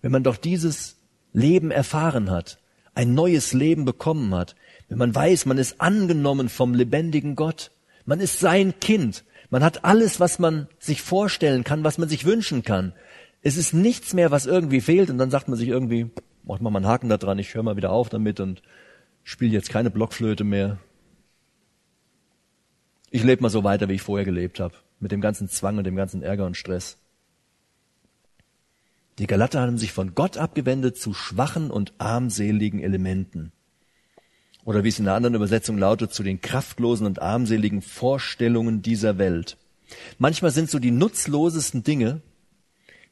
Wenn man doch dieses Leben erfahren hat, ein neues Leben bekommen hat, wenn man weiß, man ist angenommen vom lebendigen Gott, man ist sein Kind, man hat alles, was man sich vorstellen kann, was man sich wünschen kann. Es ist nichts mehr, was irgendwie fehlt und dann sagt man sich irgendwie, macht mal einen Haken da dran, ich höre mal wieder auf damit und spiele jetzt keine Blockflöte mehr. Ich lebe mal so weiter, wie ich vorher gelebt habe, mit dem ganzen Zwang und dem ganzen Ärger und Stress. Die Galater haben sich von Gott abgewendet zu schwachen und armseligen Elementen. Oder wie es in einer anderen Übersetzung lautet, zu den kraftlosen und armseligen Vorstellungen dieser Welt. Manchmal sind so die nutzlosesten Dinge,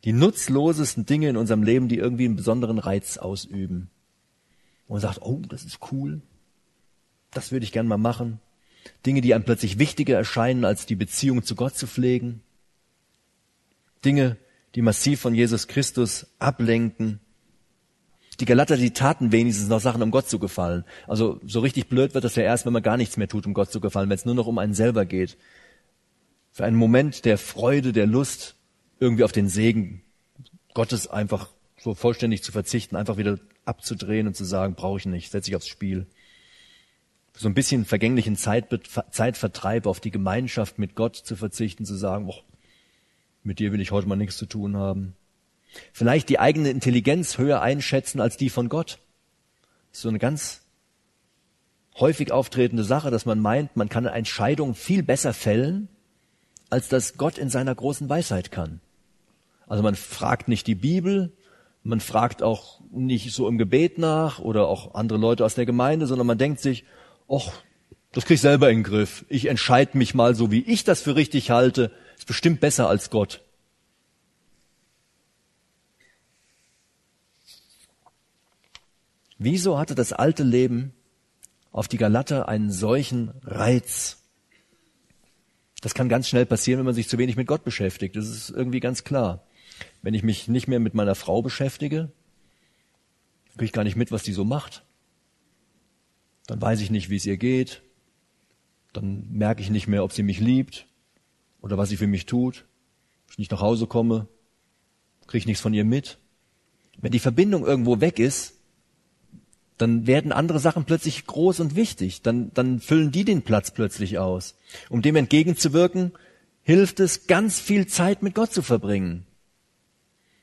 die nutzlosesten Dinge in unserem Leben, die irgendwie einen besonderen Reiz ausüben. Und man sagt, oh, das ist cool. Das würde ich gern mal machen. Dinge, die einem plötzlich wichtiger erscheinen, als die Beziehung zu Gott zu pflegen. Dinge, die massiv von Jesus Christus ablenken. Die Galater, die taten wenigstens noch Sachen, um Gott zu gefallen. Also so richtig blöd wird das ja erst, wenn man gar nichts mehr tut, um Gott zu gefallen, wenn es nur noch um einen selber geht. Für einen Moment der Freude, der Lust, irgendwie auf den Segen Gottes einfach so vollständig zu verzichten, einfach wieder abzudrehen und zu sagen, brauche ich nicht, setze ich aufs Spiel. So ein bisschen vergänglichen Zeitvertreib auf die Gemeinschaft mit Gott zu verzichten, zu sagen, oh, mit dir will ich heute mal nichts zu tun haben. Vielleicht die eigene Intelligenz höher einschätzen als die von Gott. So eine ganz häufig auftretende Sache, dass man meint, man kann eine Entscheidung viel besser fällen, als das Gott in seiner großen Weisheit kann. Also man fragt nicht die Bibel, man fragt auch nicht so im Gebet nach oder auch andere Leute aus der Gemeinde, sondern man denkt sich, ach, das krieg ich selber in den Griff. Ich entscheide mich mal so, wie ich das für richtig halte. Ist bestimmt besser als Gott. Wieso hatte das alte Leben auf die Galater einen solchen Reiz? Das kann ganz schnell passieren, wenn man sich zu wenig mit Gott beschäftigt. Das ist irgendwie ganz klar. Wenn ich mich nicht mehr mit meiner Frau beschäftige, kriege ich gar nicht mit, was die so macht. Dann weiß ich nicht, wie es ihr geht. Dann merke ich nicht mehr, ob sie mich liebt oder was sie für mich tut. Wenn ich nicht nach Hause komme, kriege ich nichts von ihr mit. Wenn die Verbindung irgendwo weg ist, dann werden andere Sachen plötzlich groß und wichtig. Dann, dann füllen die den Platz plötzlich aus. Um dem entgegenzuwirken, hilft es, ganz viel Zeit mit Gott zu verbringen.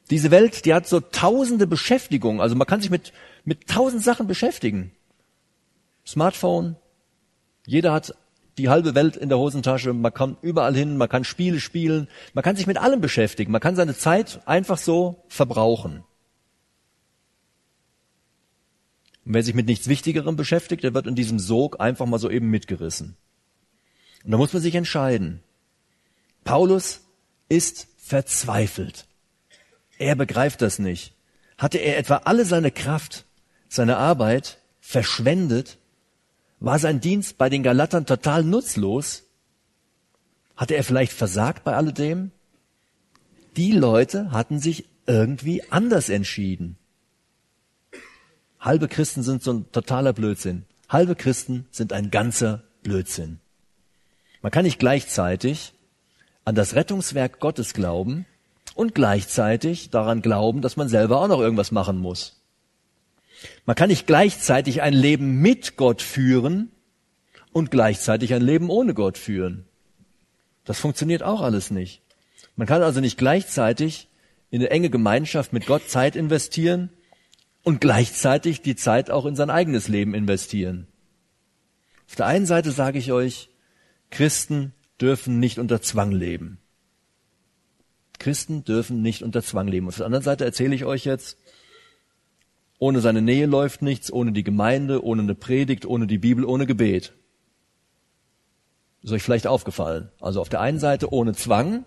Diese Welt, die hat so tausende Beschäftigungen. Also man kann sich mit, mit tausend Sachen beschäftigen. Smartphone. Jeder hat die halbe Welt in der Hosentasche. Man kann überall hin. Man kann Spiele spielen. Man kann sich mit allem beschäftigen. Man kann seine Zeit einfach so verbrauchen. Und wer sich mit nichts Wichtigerem beschäftigt, der wird in diesem Sog einfach mal so eben mitgerissen. Und da muss man sich entscheiden. Paulus ist verzweifelt. Er begreift das nicht. Hatte er etwa alle seine Kraft, seine Arbeit verschwendet? War sein Dienst bei den Galatern total nutzlos? Hatte er vielleicht versagt bei alledem? Die Leute hatten sich irgendwie anders entschieden. Halbe Christen sind so ein totaler Blödsinn. Halbe Christen sind ein ganzer Blödsinn. Man kann nicht gleichzeitig an das Rettungswerk Gottes glauben und gleichzeitig daran glauben, dass man selber auch noch irgendwas machen muss. Man kann nicht gleichzeitig ein Leben mit Gott führen und gleichzeitig ein Leben ohne Gott führen. Das funktioniert auch alles nicht. Man kann also nicht gleichzeitig in eine enge Gemeinschaft mit Gott Zeit investieren und gleichzeitig die Zeit auch in sein eigenes Leben investieren. Auf der einen Seite sage ich euch, Christen dürfen nicht unter Zwang leben. Christen dürfen nicht unter Zwang leben. Auf der anderen Seite erzähle ich euch jetzt, ohne seine Nähe läuft nichts, ohne die Gemeinde, ohne eine Predigt, ohne die Bibel, ohne Gebet. Ist euch vielleicht aufgefallen. Also auf der einen Seite ohne Zwang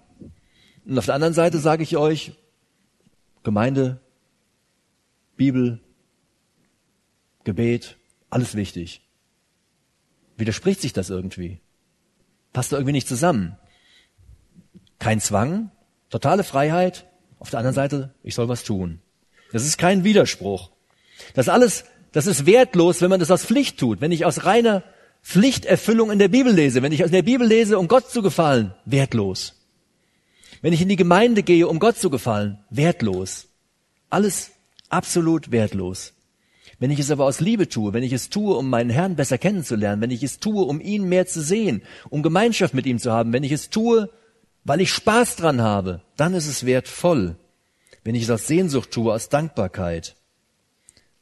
und auf der anderen Seite sage ich euch, Gemeinde, Bibel, Gebet, alles wichtig. Widerspricht sich das irgendwie? Passt da irgendwie nicht zusammen? Kein Zwang, totale Freiheit, auf der anderen Seite, ich soll was tun. Das ist kein Widerspruch. Das alles, das ist wertlos, wenn man das aus Pflicht tut. Wenn ich aus reiner Pflichterfüllung in der Bibel lese, wenn ich aus der Bibel lese, um Gott zu gefallen, wertlos. Wenn ich in die Gemeinde gehe, um Gott zu gefallen, wertlos. Alles absolut wertlos. Wenn ich es aber aus Liebe tue, wenn ich es tue, um meinen Herrn besser kennenzulernen, wenn ich es tue, um ihn mehr zu sehen, um Gemeinschaft mit ihm zu haben, wenn ich es tue, weil ich Spaß dran habe, dann ist es wertvoll. Wenn ich es aus Sehnsucht tue, aus Dankbarkeit,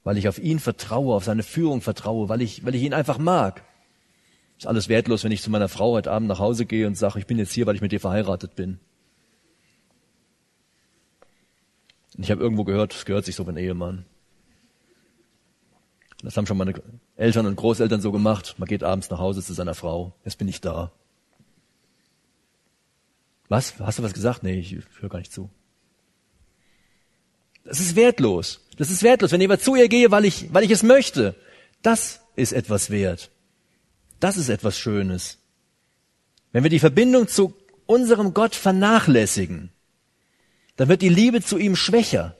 weil ich auf ihn vertraue, auf seine Führung vertraue, weil ich, weil ich ihn einfach mag. Ist alles wertlos, wenn ich zu meiner Frau heute Abend nach Hause gehe und sage, ich bin jetzt hier, weil ich mit dir verheiratet bin. Und ich habe irgendwo gehört, es gehört sich so ein Ehemann. Das haben schon meine Eltern und Großeltern so gemacht. Man geht abends nach Hause zu seiner Frau. Jetzt bin ich da. Was? Hast du was gesagt? Nee, ich höre gar nicht zu. Das ist wertlos. Das ist wertlos. Wenn ich aber zu ihr gehe, weil ich, weil ich es möchte, das ist etwas wert. Das ist etwas Schönes. Wenn wir die Verbindung zu unserem Gott vernachlässigen, dann wird die Liebe zu ihm schwächer.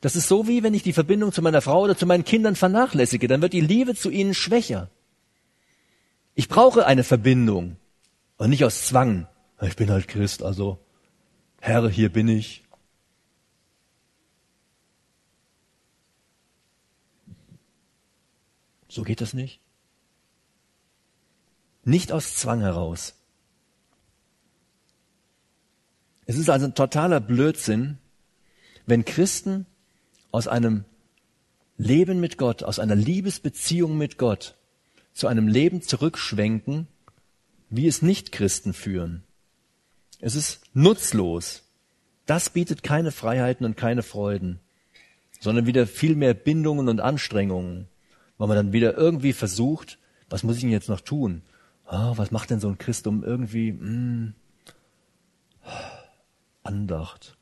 Das ist so wie wenn ich die Verbindung zu meiner Frau oder zu meinen Kindern vernachlässige, dann wird die Liebe zu ihnen schwächer. Ich brauche eine Verbindung und nicht aus Zwang. Ich bin halt Christ, also Herr, hier bin ich. So geht das nicht. Nicht aus Zwang heraus. Es ist also ein totaler Blödsinn, wenn Christen aus einem Leben mit Gott, aus einer Liebesbeziehung mit Gott zu einem Leben zurückschwenken, wie es Nicht-Christen führen. Es ist nutzlos. Das bietet keine Freiheiten und keine Freuden, sondern wieder viel mehr Bindungen und Anstrengungen, weil man dann wieder irgendwie versucht, was muss ich denn jetzt noch tun? Oh, was macht denn so ein Christ um irgendwie mh, Andacht?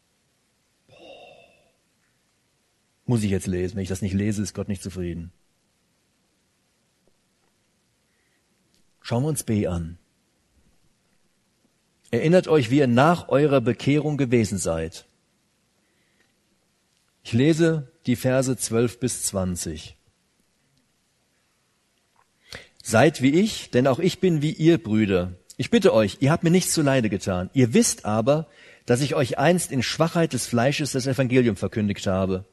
Muss ich jetzt lesen. Wenn ich das nicht lese, ist Gott nicht zufrieden. Schauen wir uns B an. Erinnert euch, wie ihr nach eurer Bekehrung gewesen seid. Ich lese die Verse 12 bis 20. Seid wie ich, denn auch ich bin wie ihr Brüder. Ich bitte euch, ihr habt mir nichts zu Leide getan. Ihr wisst aber, dass ich euch einst in Schwachheit des Fleisches das Evangelium verkündigt habe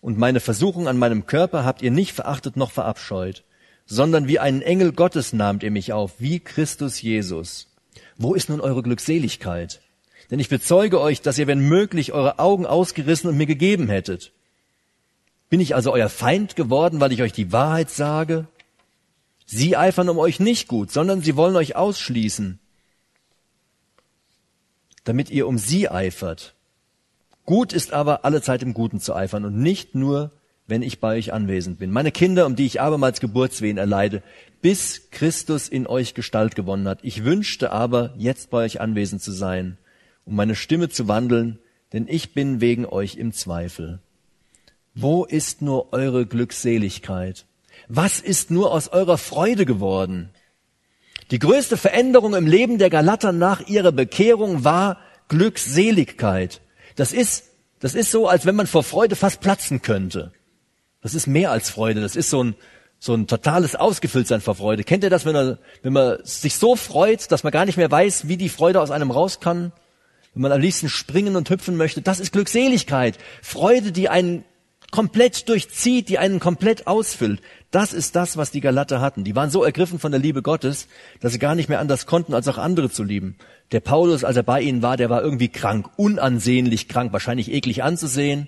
und meine Versuchung an meinem Körper habt ihr nicht verachtet noch verabscheut, sondern wie einen Engel Gottes nahmt ihr mich auf, wie Christus Jesus. Wo ist nun eure Glückseligkeit? Denn ich bezeuge euch, dass ihr, wenn möglich, eure Augen ausgerissen und mir gegeben hättet. Bin ich also euer Feind geworden, weil ich euch die Wahrheit sage? Sie eifern um euch nicht gut, sondern sie wollen euch ausschließen, damit ihr um sie eifert. Gut ist aber alle Zeit im Guten zu eifern und nicht nur, wenn ich bei euch anwesend bin. Meine Kinder, um die ich abermals Geburtswehen erleide, bis Christus in euch Gestalt gewonnen hat. Ich wünschte aber, jetzt bei euch anwesend zu sein, um meine Stimme zu wandeln, denn ich bin wegen euch im Zweifel. Wo ist nur eure Glückseligkeit? Was ist nur aus eurer Freude geworden? Die größte Veränderung im Leben der Galater nach ihrer Bekehrung war Glückseligkeit. Das ist, das ist so, als wenn man vor Freude fast platzen könnte. Das ist mehr als Freude. Das ist so ein, so ein totales Ausgefülltsein vor Freude. Kennt ihr das, wenn man, wenn man sich so freut, dass man gar nicht mehr weiß, wie die Freude aus einem raus kann? Wenn man am liebsten springen und hüpfen möchte, das ist Glückseligkeit. Freude, die einen komplett durchzieht, die einen komplett ausfüllt. Das ist das, was die Galater hatten. Die waren so ergriffen von der Liebe Gottes, dass sie gar nicht mehr anders konnten, als auch andere zu lieben. Der Paulus, als er bei ihnen war, der war irgendwie krank, unansehnlich krank, wahrscheinlich eklig anzusehen.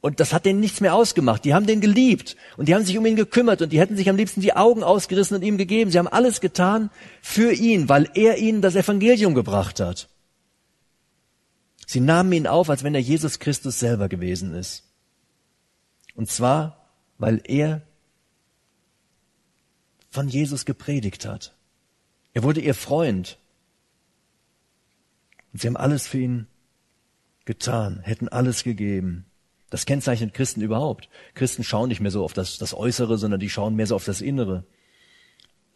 Und das hat denen nichts mehr ausgemacht. Die haben den geliebt und die haben sich um ihn gekümmert und die hätten sich am liebsten die Augen ausgerissen und ihm gegeben. Sie haben alles getan für ihn, weil er ihnen das Evangelium gebracht hat. Sie nahmen ihn auf, als wenn er Jesus Christus selber gewesen ist. Und zwar, weil er von Jesus gepredigt hat. Er wurde ihr Freund. Und sie haben alles für ihn getan, hätten alles gegeben. Das kennzeichnet Christen überhaupt. Christen schauen nicht mehr so auf das, das Äußere, sondern die schauen mehr so auf das Innere.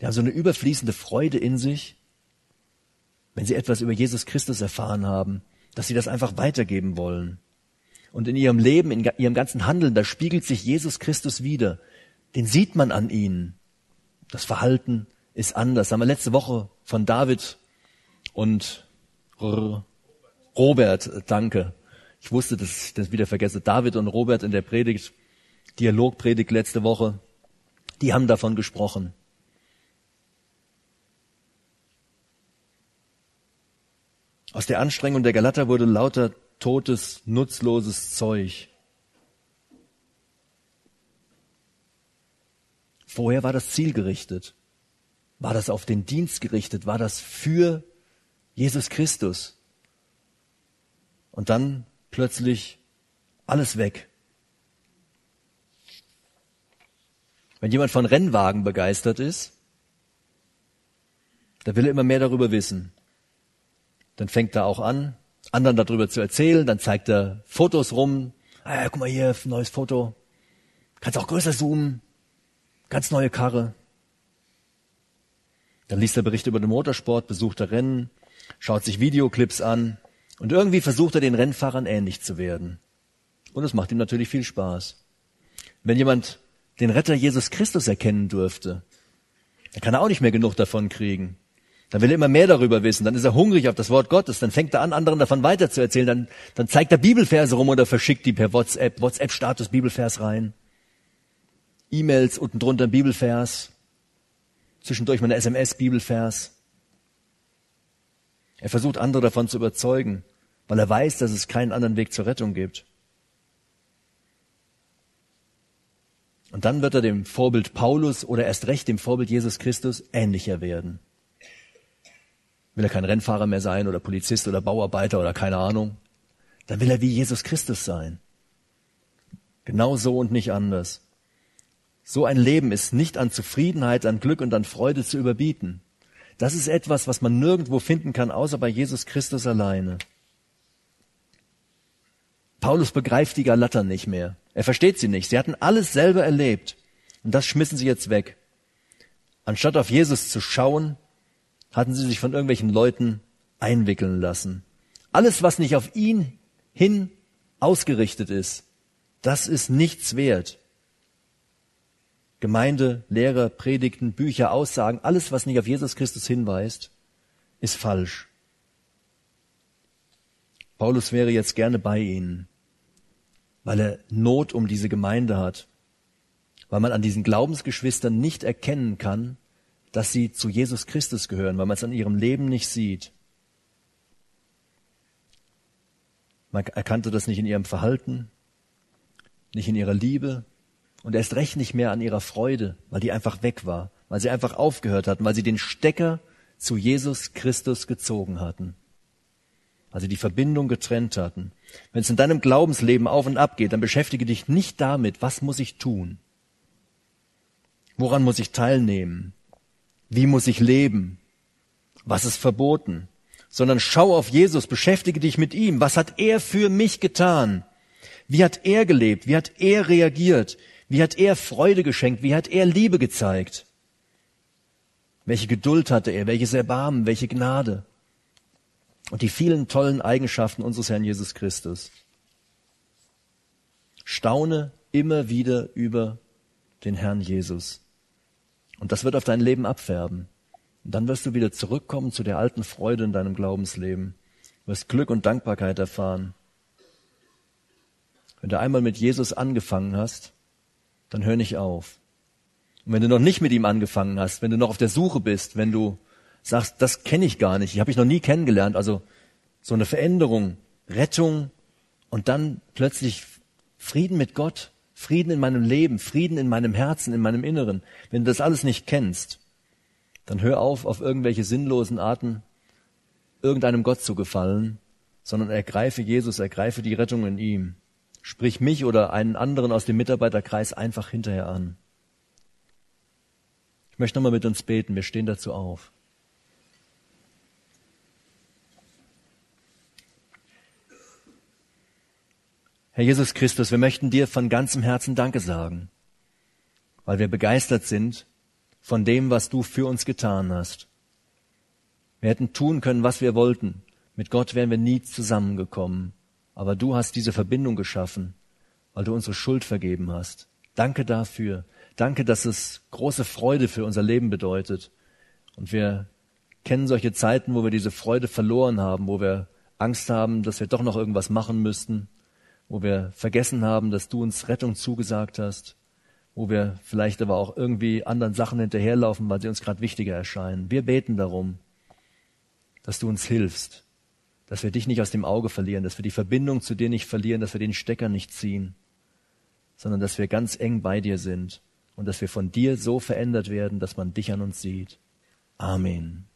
Die haben so eine überfließende Freude in sich, wenn sie etwas über Jesus Christus erfahren haben, dass sie das einfach weitergeben wollen. Und in ihrem Leben, in ihrem ganzen Handeln, da spiegelt sich Jesus Christus wieder. Den sieht man an ihnen. Das Verhalten ist anders. Das haben wir letzte Woche von David und Robert, danke. Ich wusste, dass ich das wieder vergesse. David und Robert in der Predigt, Dialogpredigt letzte Woche, die haben davon gesprochen. Aus der Anstrengung der Galater wurde lauter totes, nutzloses Zeug. Vorher war das zielgerichtet. War das auf den Dienst gerichtet? War das für Jesus Christus? Und dann plötzlich alles weg. Wenn jemand von Rennwagen begeistert ist, dann will er immer mehr darüber wissen. Dann fängt er auch an, anderen darüber zu erzählen, dann zeigt er Fotos rum. Ah, guck mal hier, neues Foto. Kannst auch größer zoomen. Ganz neue Karre. Dann liest er Berichte über den Motorsport, besucht er Rennen, schaut sich Videoclips an und irgendwie versucht er den Rennfahrern ähnlich zu werden. Und es macht ihm natürlich viel Spaß. Wenn jemand den Retter Jesus Christus erkennen dürfte, dann kann er auch nicht mehr genug davon kriegen. Dann will er immer mehr darüber wissen, dann ist er hungrig auf das Wort Gottes, dann fängt er an, anderen davon weiterzuerzählen, dann, dann zeigt er Bibelverse rum oder verschickt die per WhatsApp, WhatsApp-Status Bibelvers rein. E-Mails unten drunter Bibelvers, zwischendurch mal eine SMS Bibelvers. Er versucht andere davon zu überzeugen, weil er weiß, dass es keinen anderen Weg zur Rettung gibt. Und dann wird er dem Vorbild Paulus oder erst recht dem Vorbild Jesus Christus ähnlicher werden. Will er kein Rennfahrer mehr sein oder Polizist oder Bauarbeiter oder keine Ahnung, dann will er wie Jesus Christus sein. Genau so und nicht anders. So ein Leben ist nicht an Zufriedenheit, an Glück und an Freude zu überbieten. Das ist etwas, was man nirgendwo finden kann, außer bei Jesus Christus alleine. Paulus begreift die Galater nicht mehr. Er versteht sie nicht. Sie hatten alles selber erlebt. Und das schmissen sie jetzt weg. Anstatt auf Jesus zu schauen, hatten sie sich von irgendwelchen Leuten einwickeln lassen. Alles, was nicht auf ihn hin ausgerichtet ist, das ist nichts wert. Gemeinde, Lehrer, Predigten, Bücher, Aussagen, alles, was nicht auf Jesus Christus hinweist, ist falsch. Paulus wäre jetzt gerne bei ihnen weil er Not um diese Gemeinde hat, weil man an diesen Glaubensgeschwistern nicht erkennen kann, dass sie zu Jesus Christus gehören, weil man es an ihrem Leben nicht sieht. Man erkannte das nicht in ihrem Verhalten, nicht in ihrer Liebe und erst recht nicht mehr an ihrer Freude, weil die einfach weg war, weil sie einfach aufgehört hatten, weil sie den Stecker zu Jesus Christus gezogen hatten also die Verbindung getrennt hatten. Wenn es in deinem Glaubensleben auf und ab geht, dann beschäftige dich nicht damit, was muss ich tun? Woran muss ich teilnehmen? Wie muss ich leben? Was ist verboten? Sondern schau auf Jesus, beschäftige dich mit ihm. Was hat er für mich getan? Wie hat er gelebt? Wie hat er reagiert? Wie hat er Freude geschenkt? Wie hat er Liebe gezeigt? Welche Geduld hatte er? Welches Erbarmen? Welche Gnade? und die vielen tollen Eigenschaften unseres Herrn Jesus Christus. Staune immer wieder über den Herrn Jesus. Und das wird auf dein Leben abfärben. Und dann wirst du wieder zurückkommen zu der alten Freude in deinem Glaubensleben. Du wirst Glück und Dankbarkeit erfahren. Wenn du einmal mit Jesus angefangen hast, dann hör nicht auf. Und wenn du noch nicht mit ihm angefangen hast, wenn du noch auf der Suche bist, wenn du sagst, das kenne ich gar nicht, ich habe ich noch nie kennengelernt, also so eine Veränderung, Rettung und dann plötzlich Frieden mit Gott, Frieden in meinem Leben, Frieden in meinem Herzen, in meinem Inneren. Wenn du das alles nicht kennst, dann hör auf, auf irgendwelche sinnlosen Arten irgendeinem Gott zu gefallen, sondern ergreife Jesus, ergreife die Rettung in ihm. Sprich mich oder einen anderen aus dem Mitarbeiterkreis einfach hinterher an. Ich möchte nochmal mit uns beten, wir stehen dazu auf. Herr Jesus Christus, wir möchten dir von ganzem Herzen Danke sagen, weil wir begeistert sind von dem, was du für uns getan hast. Wir hätten tun können, was wir wollten. Mit Gott wären wir nie zusammengekommen. Aber du hast diese Verbindung geschaffen, weil du unsere Schuld vergeben hast. Danke dafür. Danke, dass es große Freude für unser Leben bedeutet. Und wir kennen solche Zeiten, wo wir diese Freude verloren haben, wo wir Angst haben, dass wir doch noch irgendwas machen müssten, wo wir vergessen haben, dass du uns Rettung zugesagt hast, wo wir vielleicht aber auch irgendwie anderen Sachen hinterherlaufen, weil sie uns gerade wichtiger erscheinen. Wir beten darum, dass du uns hilfst, dass wir dich nicht aus dem Auge verlieren, dass wir die Verbindung zu dir nicht verlieren, dass wir den Stecker nicht ziehen, sondern dass wir ganz eng bei dir sind und dass wir von dir so verändert werden, dass man dich an uns sieht. Amen.